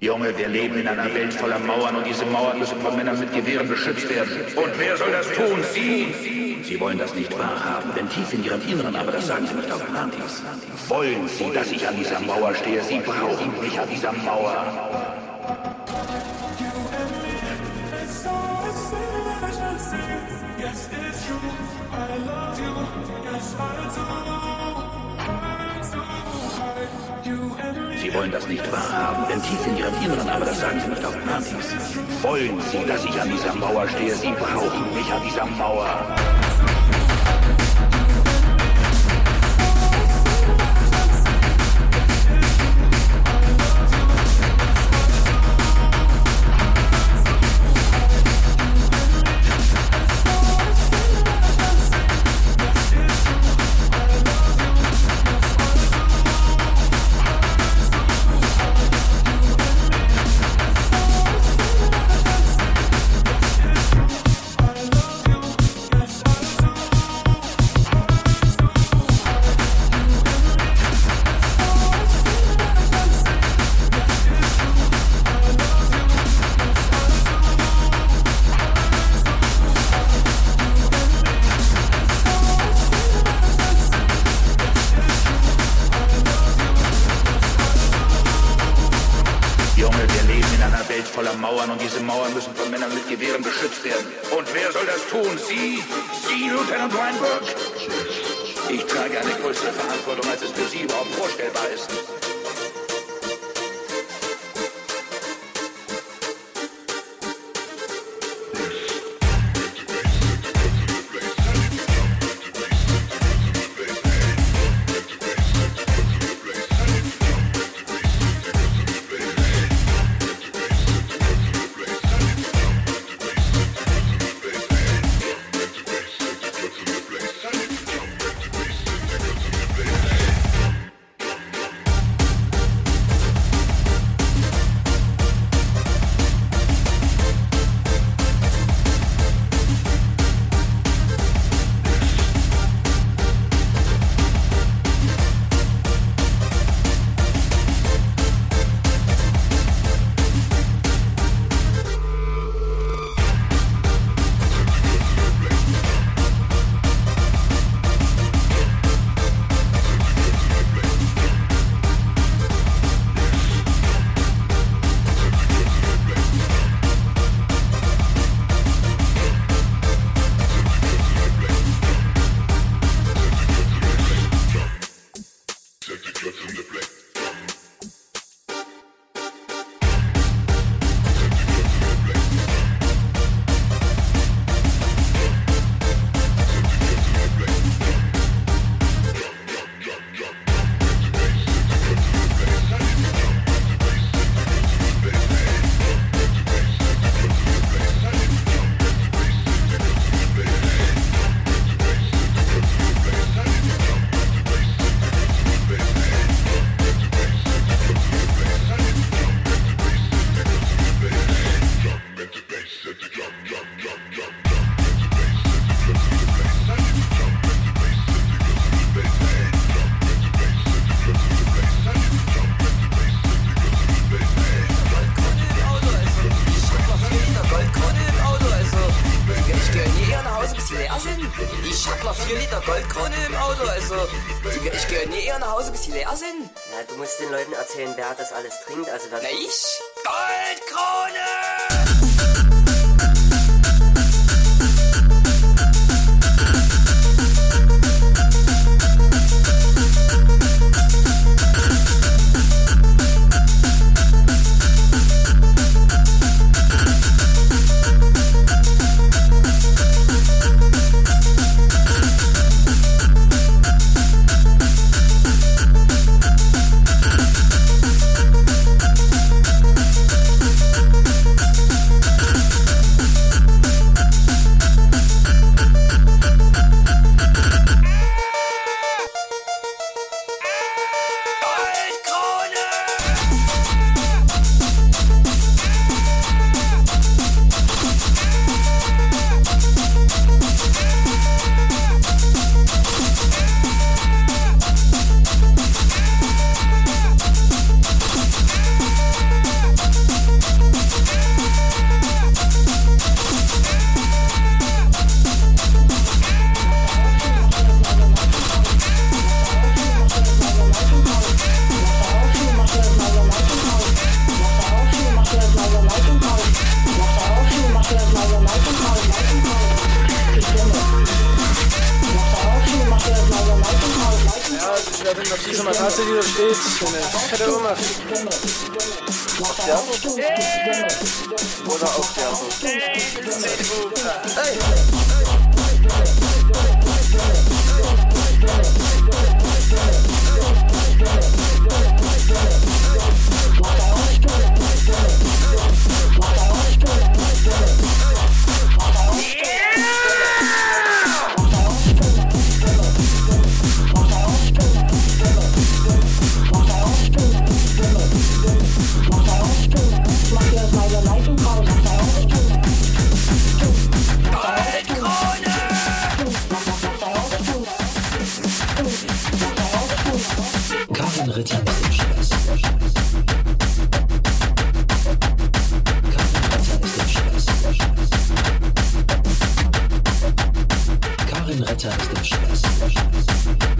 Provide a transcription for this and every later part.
Junge, wir leben in einer Welt voller Mauern und diese Mauern müssen von Männern mit Gewehren beschützt werden. Und wer soll das tun? Sie! Sie wollen das nicht wahrhaben, denn tief in ihrem Inneren, aber das sagen Sie nicht auf Partys, wollen Sie, dass ich an dieser Mauer stehe. Sie brauchen mich an dieser Mauer. Wollen das nicht wahrhaben, denn tief in ihrem Inneren, aber das sagen sie nicht auf Partys, wollen sie, dass ich an dieser Mauer stehe. Sie brauchen mich an dieser Mauer. attach themselves.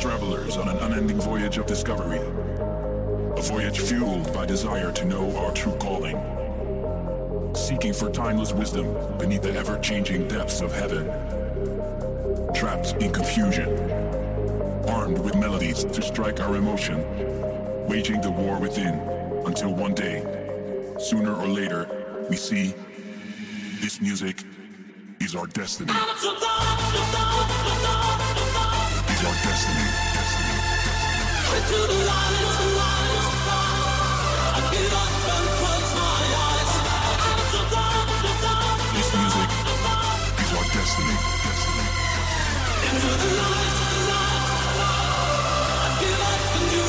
travelers on an unending voyage of discovery. A voyage fueled by desire to know our true calling. Seeking for timeless wisdom beneath the ever changing depths of heaven. Trapped in confusion. Armed with melodies to strike our emotion. Waging the war within until one day, sooner or later, we see this music is our destiny your destiny. This music is our destiny. Into the the. I give up and you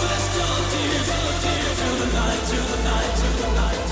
the night, the night, the night.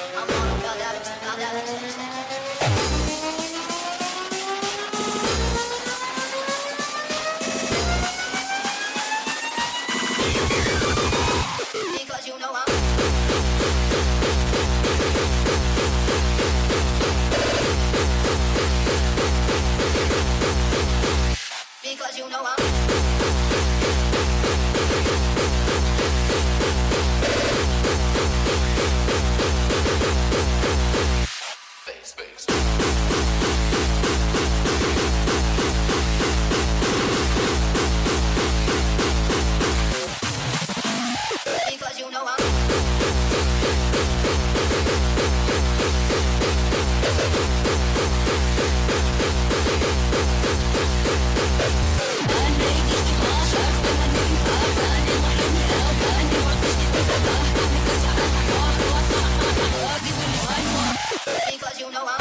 Because you know I'm Because you know I'm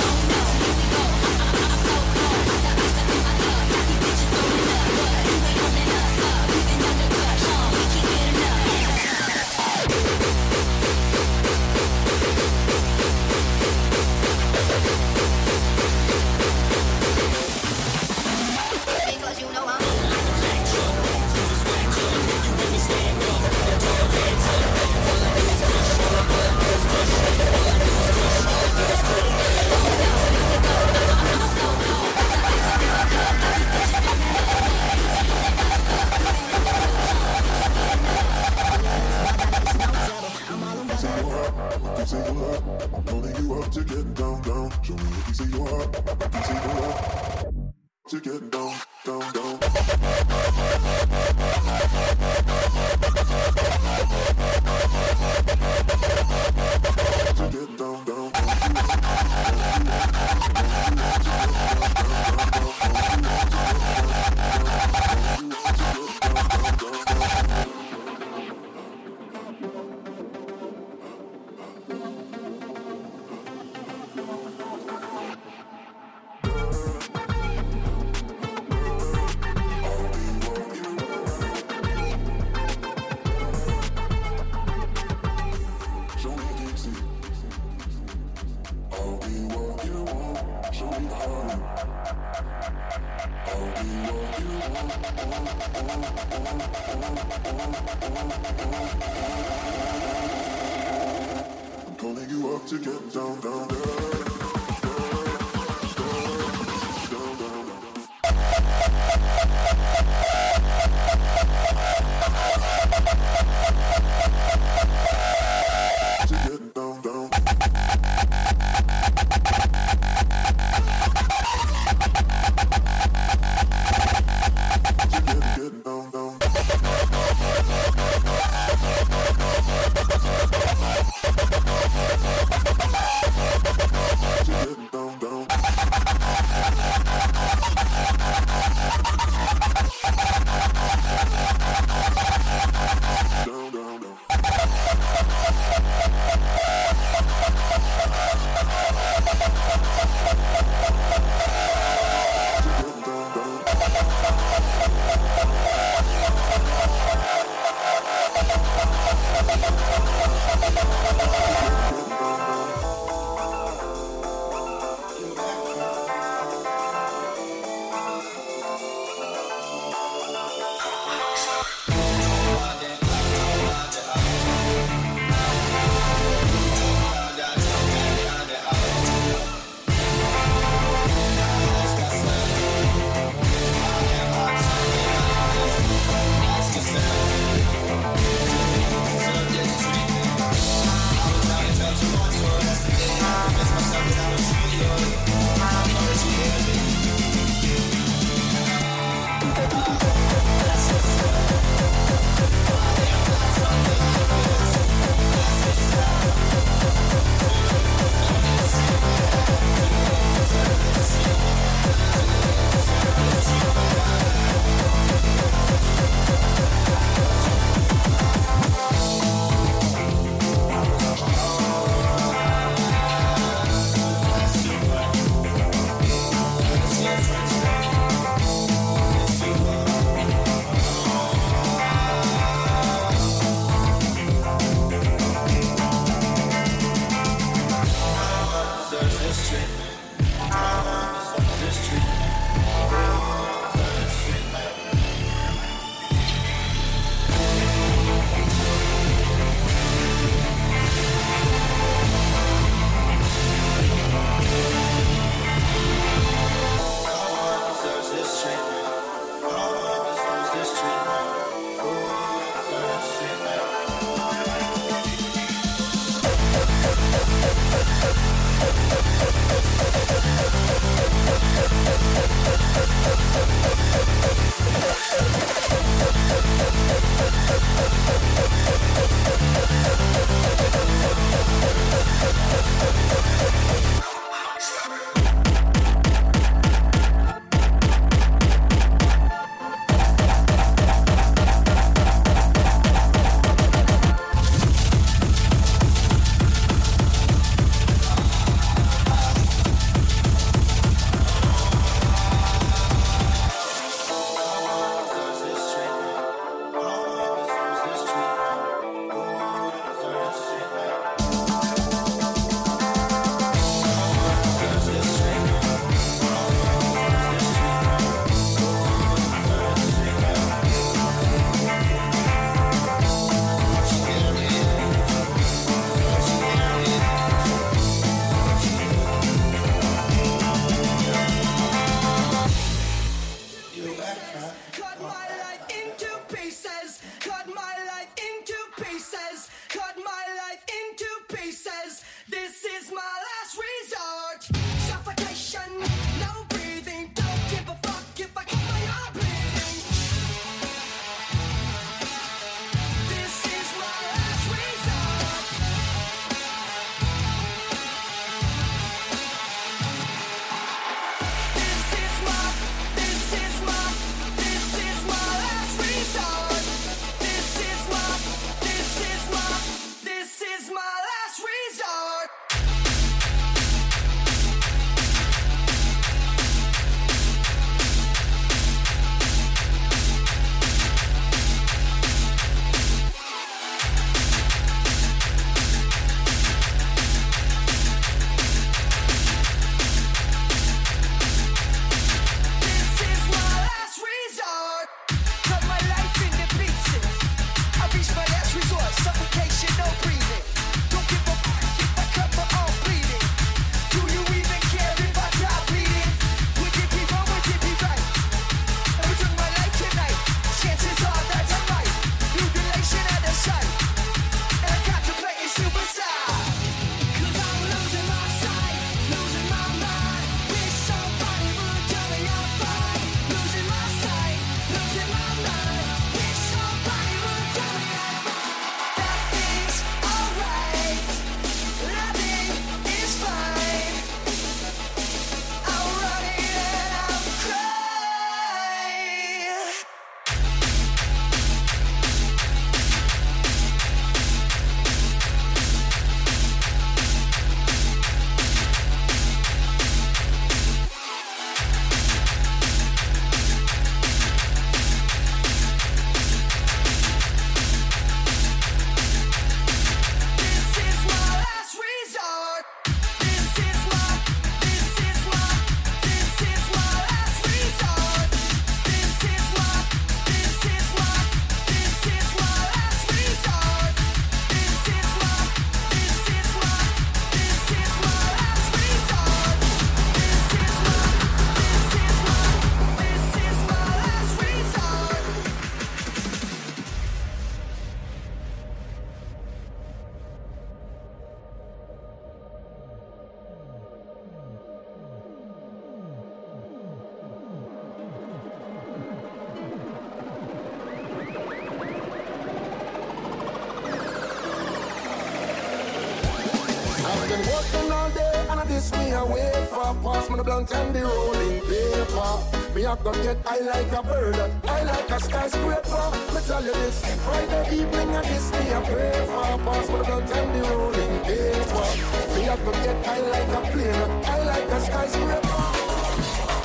up, go get high like a bird. I like a skyscraper. Me tell you this, Friday evening I kiss me a paper. Pass me the the rolling paper. Me up, go get high like a plane. I like a skyscraper.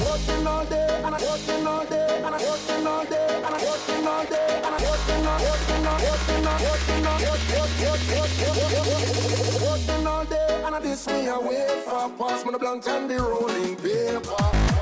Working all day, and I'm working all day, and I'm working all day, and I'm working all day, and I'm working all, working all, working all, working all, working all day, and I diss me away for pass me the blunt and the rolling paper.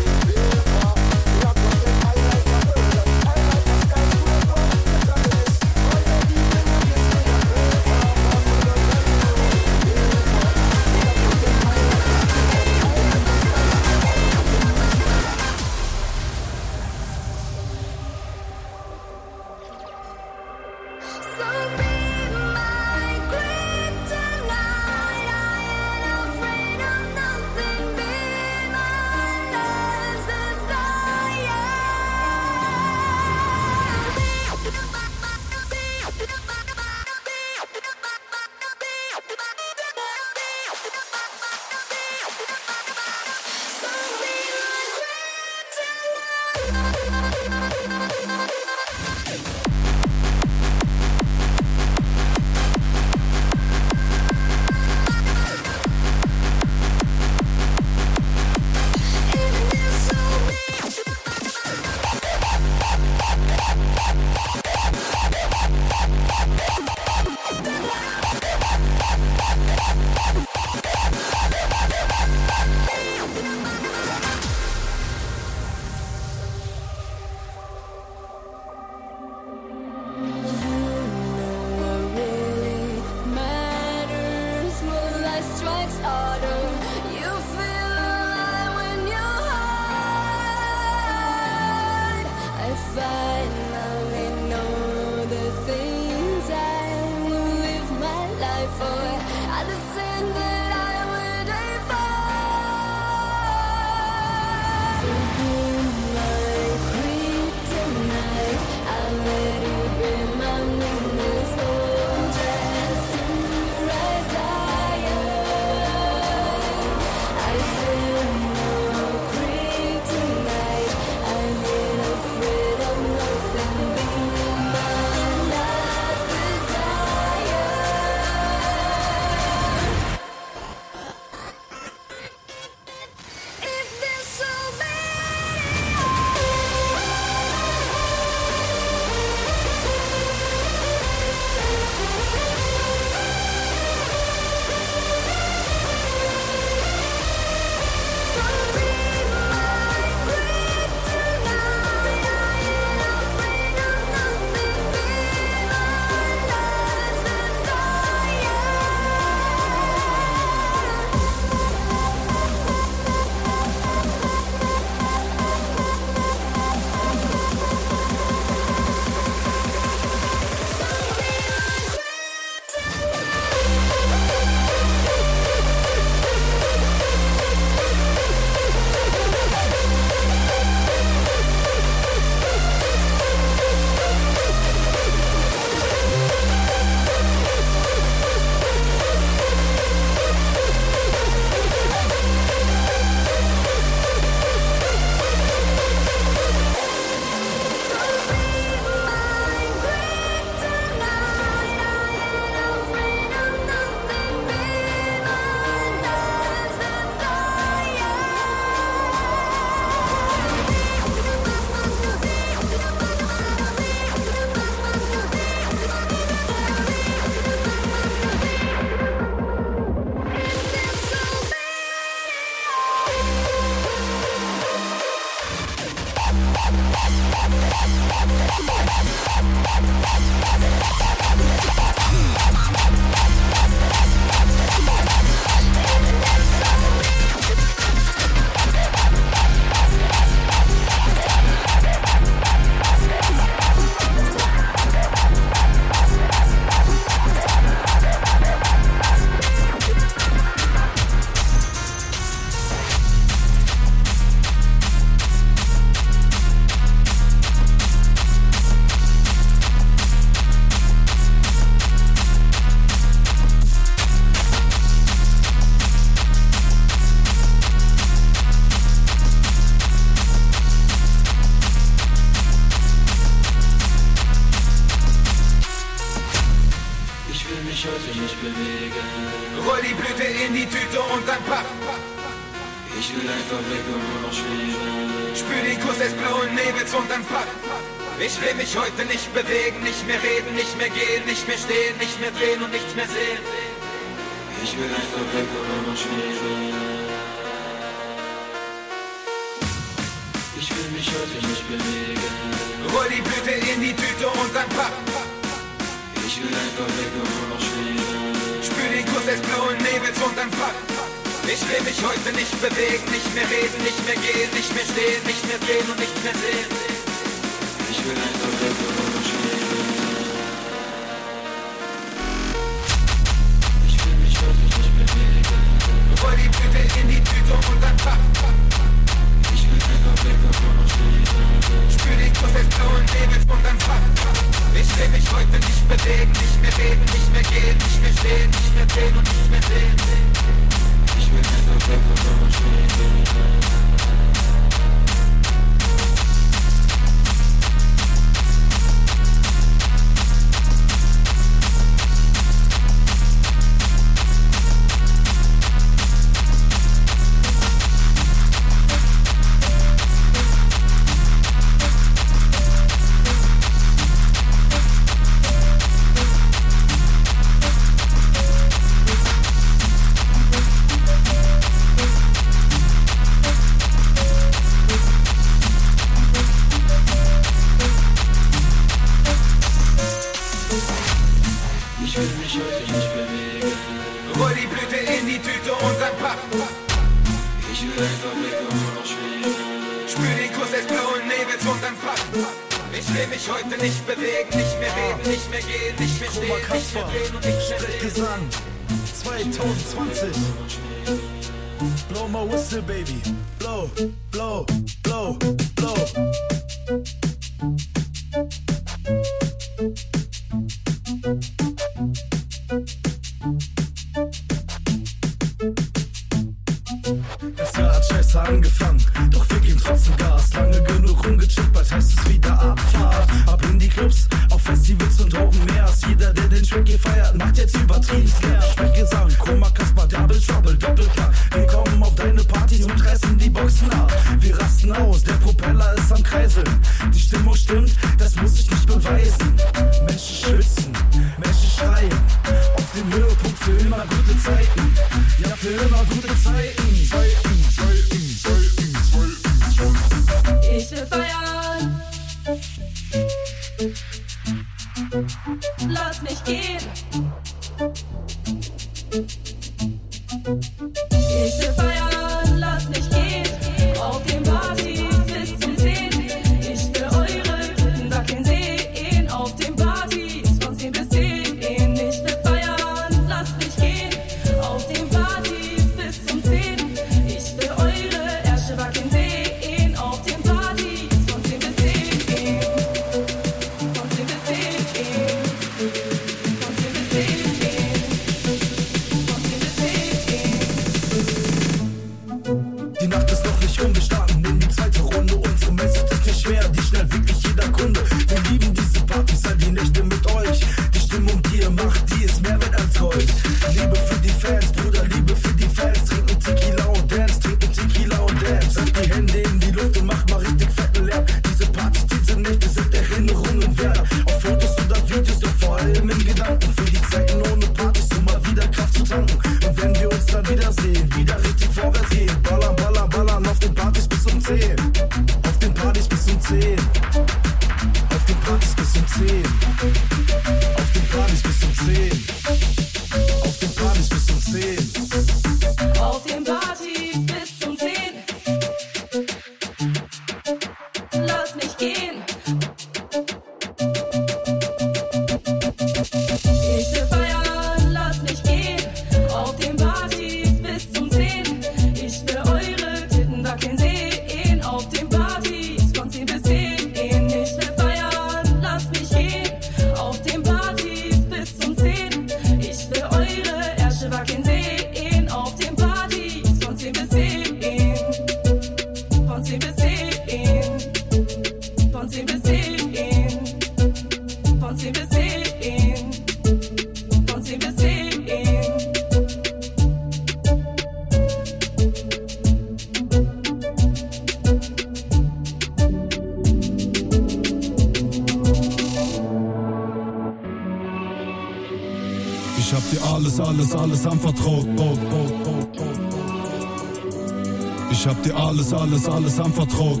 ich hab dir alles, alles, alles anvertraut.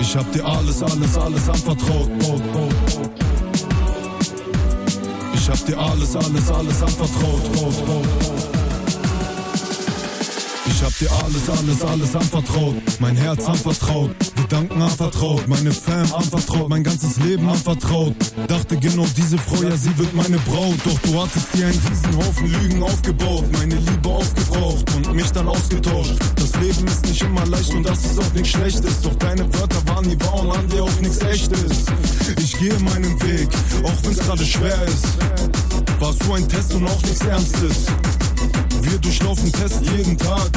Ich hab dir alles, alles, alles anvertraut. Ich hab dir alles, alles, alles anvertraut. Ich hab dir alles, alles, alles anvertraut. Mein Herz anvertraut, Gedanken anvertraut, meine Fam anvertraut, mein ganzes Leben anvertraut. Dachte genau diese Frau, ja, sie wird meine Braut. Doch du hattest dir einen Riesenhaufen Lügen aufgebaut, meine Liebe aufgebraucht und mich dann ausgetauscht. Das Leben ist nicht immer leicht und das ist auch nichts Schlechtes. Doch deine Wörter waren wahr und an dir auch nichts Echtes. Ich gehe meinen Weg, auch wenn's gerade schwer ist. Warst du ein Test und auch nichts Ernstes. Wir durchlaufen Tests jeden Tag.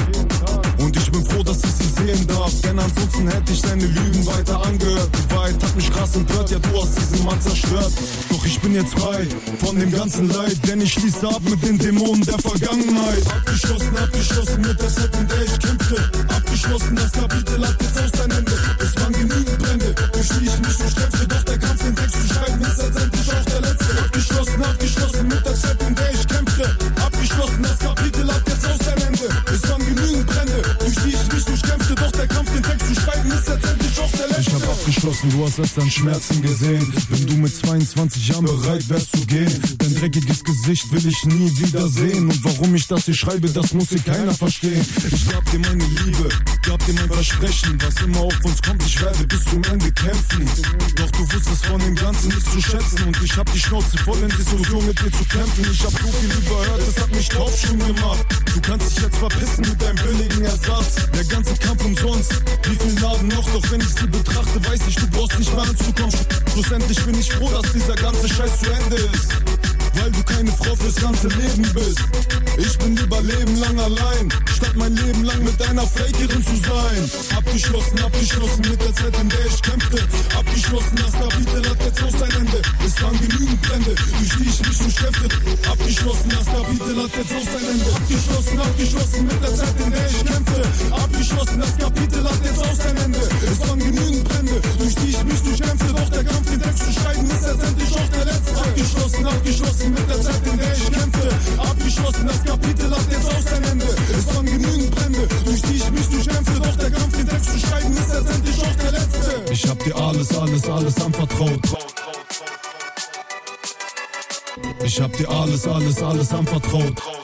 Und ich bin froh, dass ich sie sehen darf. Denn ansonsten hätte ich deine Lügen weiter angehört. Die Wahrheit hat mich krass empört, ja, du hast diesen Mann zerstört. Doch ich bin jetzt frei von dem ganzen Leid, denn ich schließe ab mit den Dämonen der Vergangenheit. Abgeschlossen, abgeschlossen mit der Zeit, in der ich kämpfte. Abgeschlossen, das Kapitel hat jetzt aus dein Ende. Es waren genügend Brände, durch die ich mich durchkämpfte. Doch der Kampf, den Text zu schreiben, ist letztendlich auch der letzte. Abgeschlossen, abgeschlossen mit der Zeit, in der ich kämpfte. Abgeschlossen, das Kapitel hat jetzt aus dein Ende. Es waren genügend Brände, durch die ich mich durchkämpfte. Doch der Kampf, den Text zu schreiben, ist letztendlich auch der letzte. Ich hab abgeschlossen, du hast erst an Schmerzen gesehen. Wenn du mit 22 Jahren bereit wärst zu gehen, dein dreckiges Gesicht will ich nie wieder sehen. Und warum ich das hier schreibe, das muss hier keiner verstehen. Ich gab dir meine Liebe, gab dir mein Versprechen. Was immer auf uns kommt, ich werde bis zum Ende kämpfen. Doch du wusstest von dem Ganzen nicht zu schätzen. Und ich hab die Schnauze voll in Diskussion mit dir zu kämpfen. Ich hab so viel überhört, das hat mich taubstumm gemacht. Du kannst dich jetzt verpissen mit deinem billigen Ersatz. Der ganze Kampf umsonst. Wie viel Narben noch, doch wenn ich sie betrachte, weiß ich, du brauchst nicht mehr anzukommen. Schlussendlich bin ich froh, dass dieser ganze Scheiß zu Ende ist. Weil du keine Frau fürs ganze Leben bist. Ich bin lieber Leben lang allein, statt mein Leben lang mit einer Fakerin zu sein. Abgeschlossen, abgeschlossen mit der Zeit, in der ich kämpfte. Abgeschlossen, das Kapitel hat jetzt aus sein Ende. Es waren genügend Brände, durch die ich mich durchkämpfte. Abgeschlossen, das Kapitel hat jetzt aus sein Ende. Abgeschlossen, abgeschlossen mit der Zeit, in alles, anvertraut.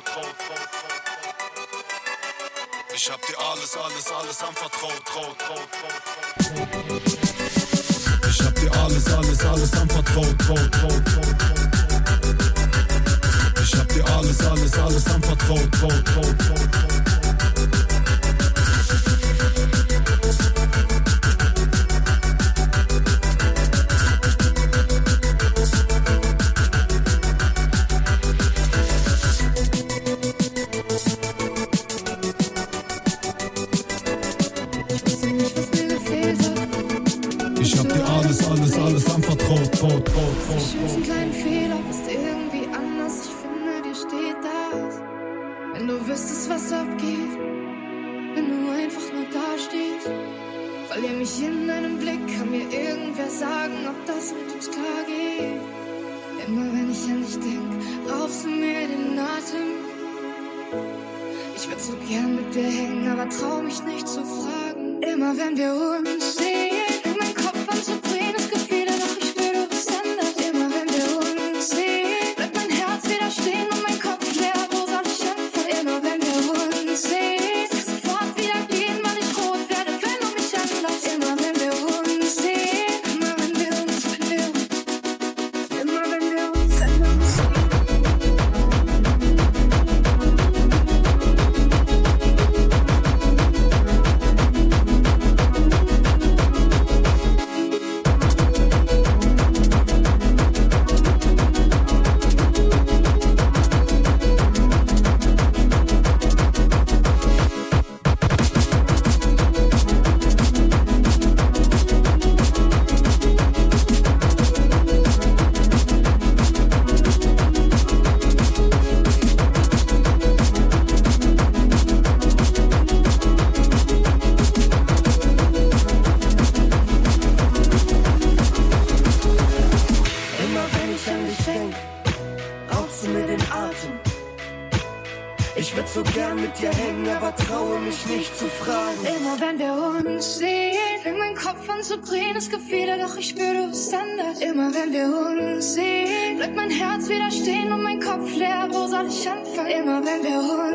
me who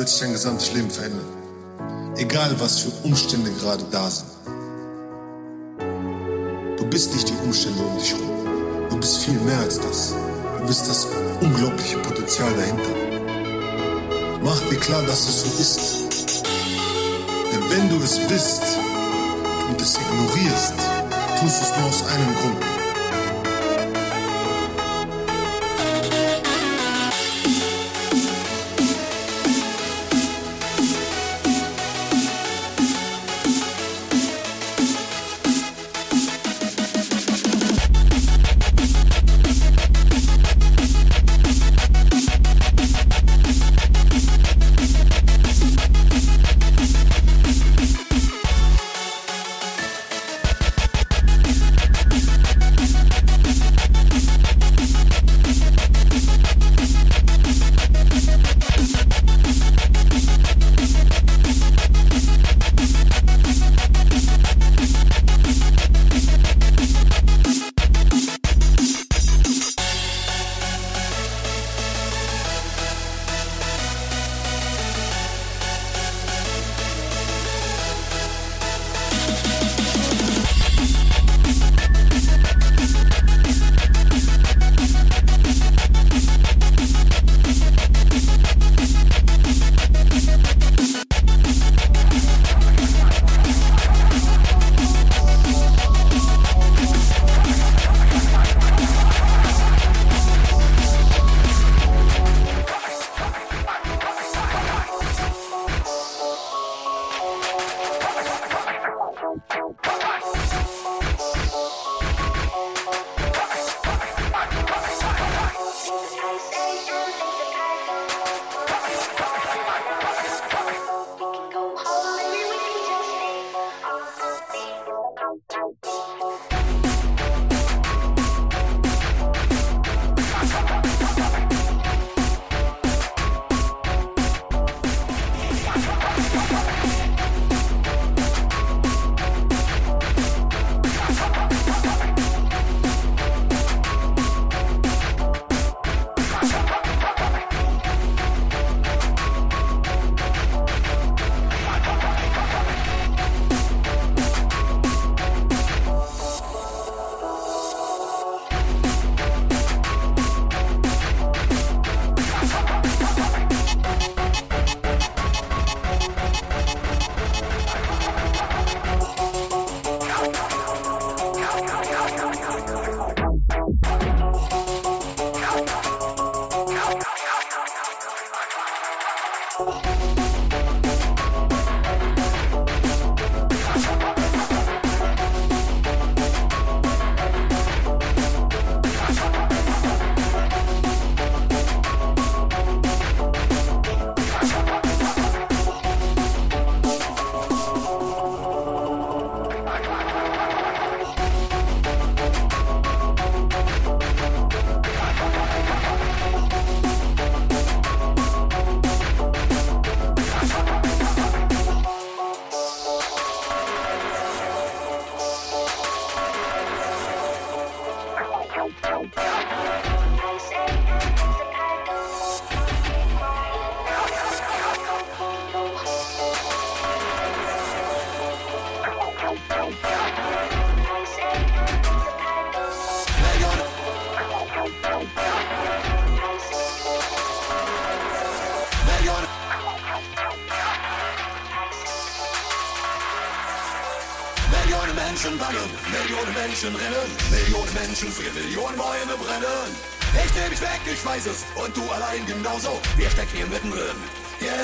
wird sich dein gesamtes Leben verändern. Egal, was für Umstände gerade da sind. Du bist nicht die Umstände um dich herum. Du bist viel mehr als das. Du bist das unglaubliche Potenzial dahinter. Mach dir klar, dass es so ist. Denn wenn du es bist und es ignorierst, tust du es nur aus einem Grund.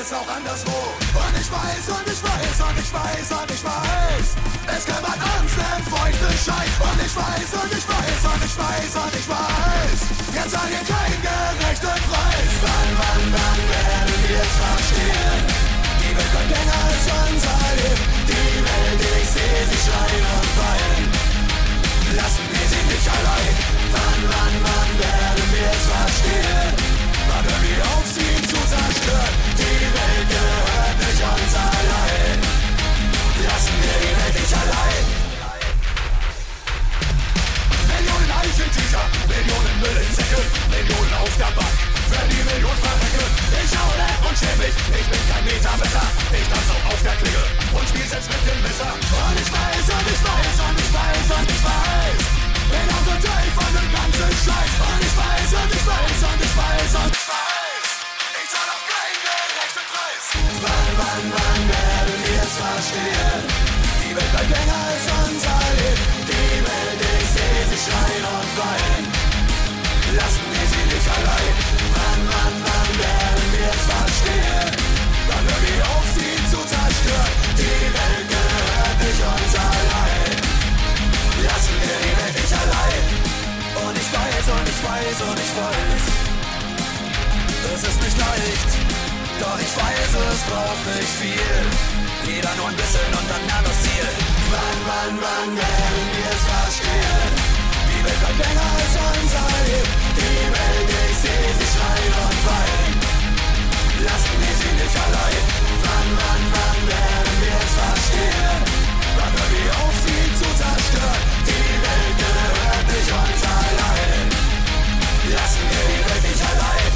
Ist auch anderswo. Und ich weiß, und ich weiß, und ich weiß, und ich weiß. Es kümmert uns den feuchten Scheiß. Und ich weiß, und ich weiß, und ich weiß, und ich weiß. Jetzt zahlen wir keinen gerechten Preis. Wann, wann, wann werden wir es verstehen? Die Welt wird länger als unser Leben. Die Welt, ich sehe sie schreien und weinen. Lassen wir sie nicht allein. Wann, wann, wann werden wir es verstehen? Wann hören wir auf, Scheiß. Und ich weiß, und ich weiß, und ich weiß, und ich weiß. Wann, werden wir es verstehen? Die Welt bleibt länger als unser Leben. Die Welt, ich sehe sie schreien und weinen. Lassen wir sie nicht allein. Wann, wann, wann werden wir es verstehen? Wann hören wir auf, sie zu zerstören? Die Welt gehört nicht uns allein. Lassen wir die Welt nicht allein. Und ich weiß, und ich weiß, und ich weiß. Es ist nicht leicht, doch ich weiß, es braucht nicht viel. Jeder nur ein bisschen und dann an das Ziel. Wann, wann, wann werden wir es verstehen? Die Welt bleibt länger als unser Leben. Die Welt, ich sehe sie schreien und weinen. Lassen wir sie nicht allein. Wann, wann, wann werden wir es verstehen? Wann hören wir auf, sie zu zerstören? Die Welt gehört nicht uns allein. Lassen wir die Welt nicht allein.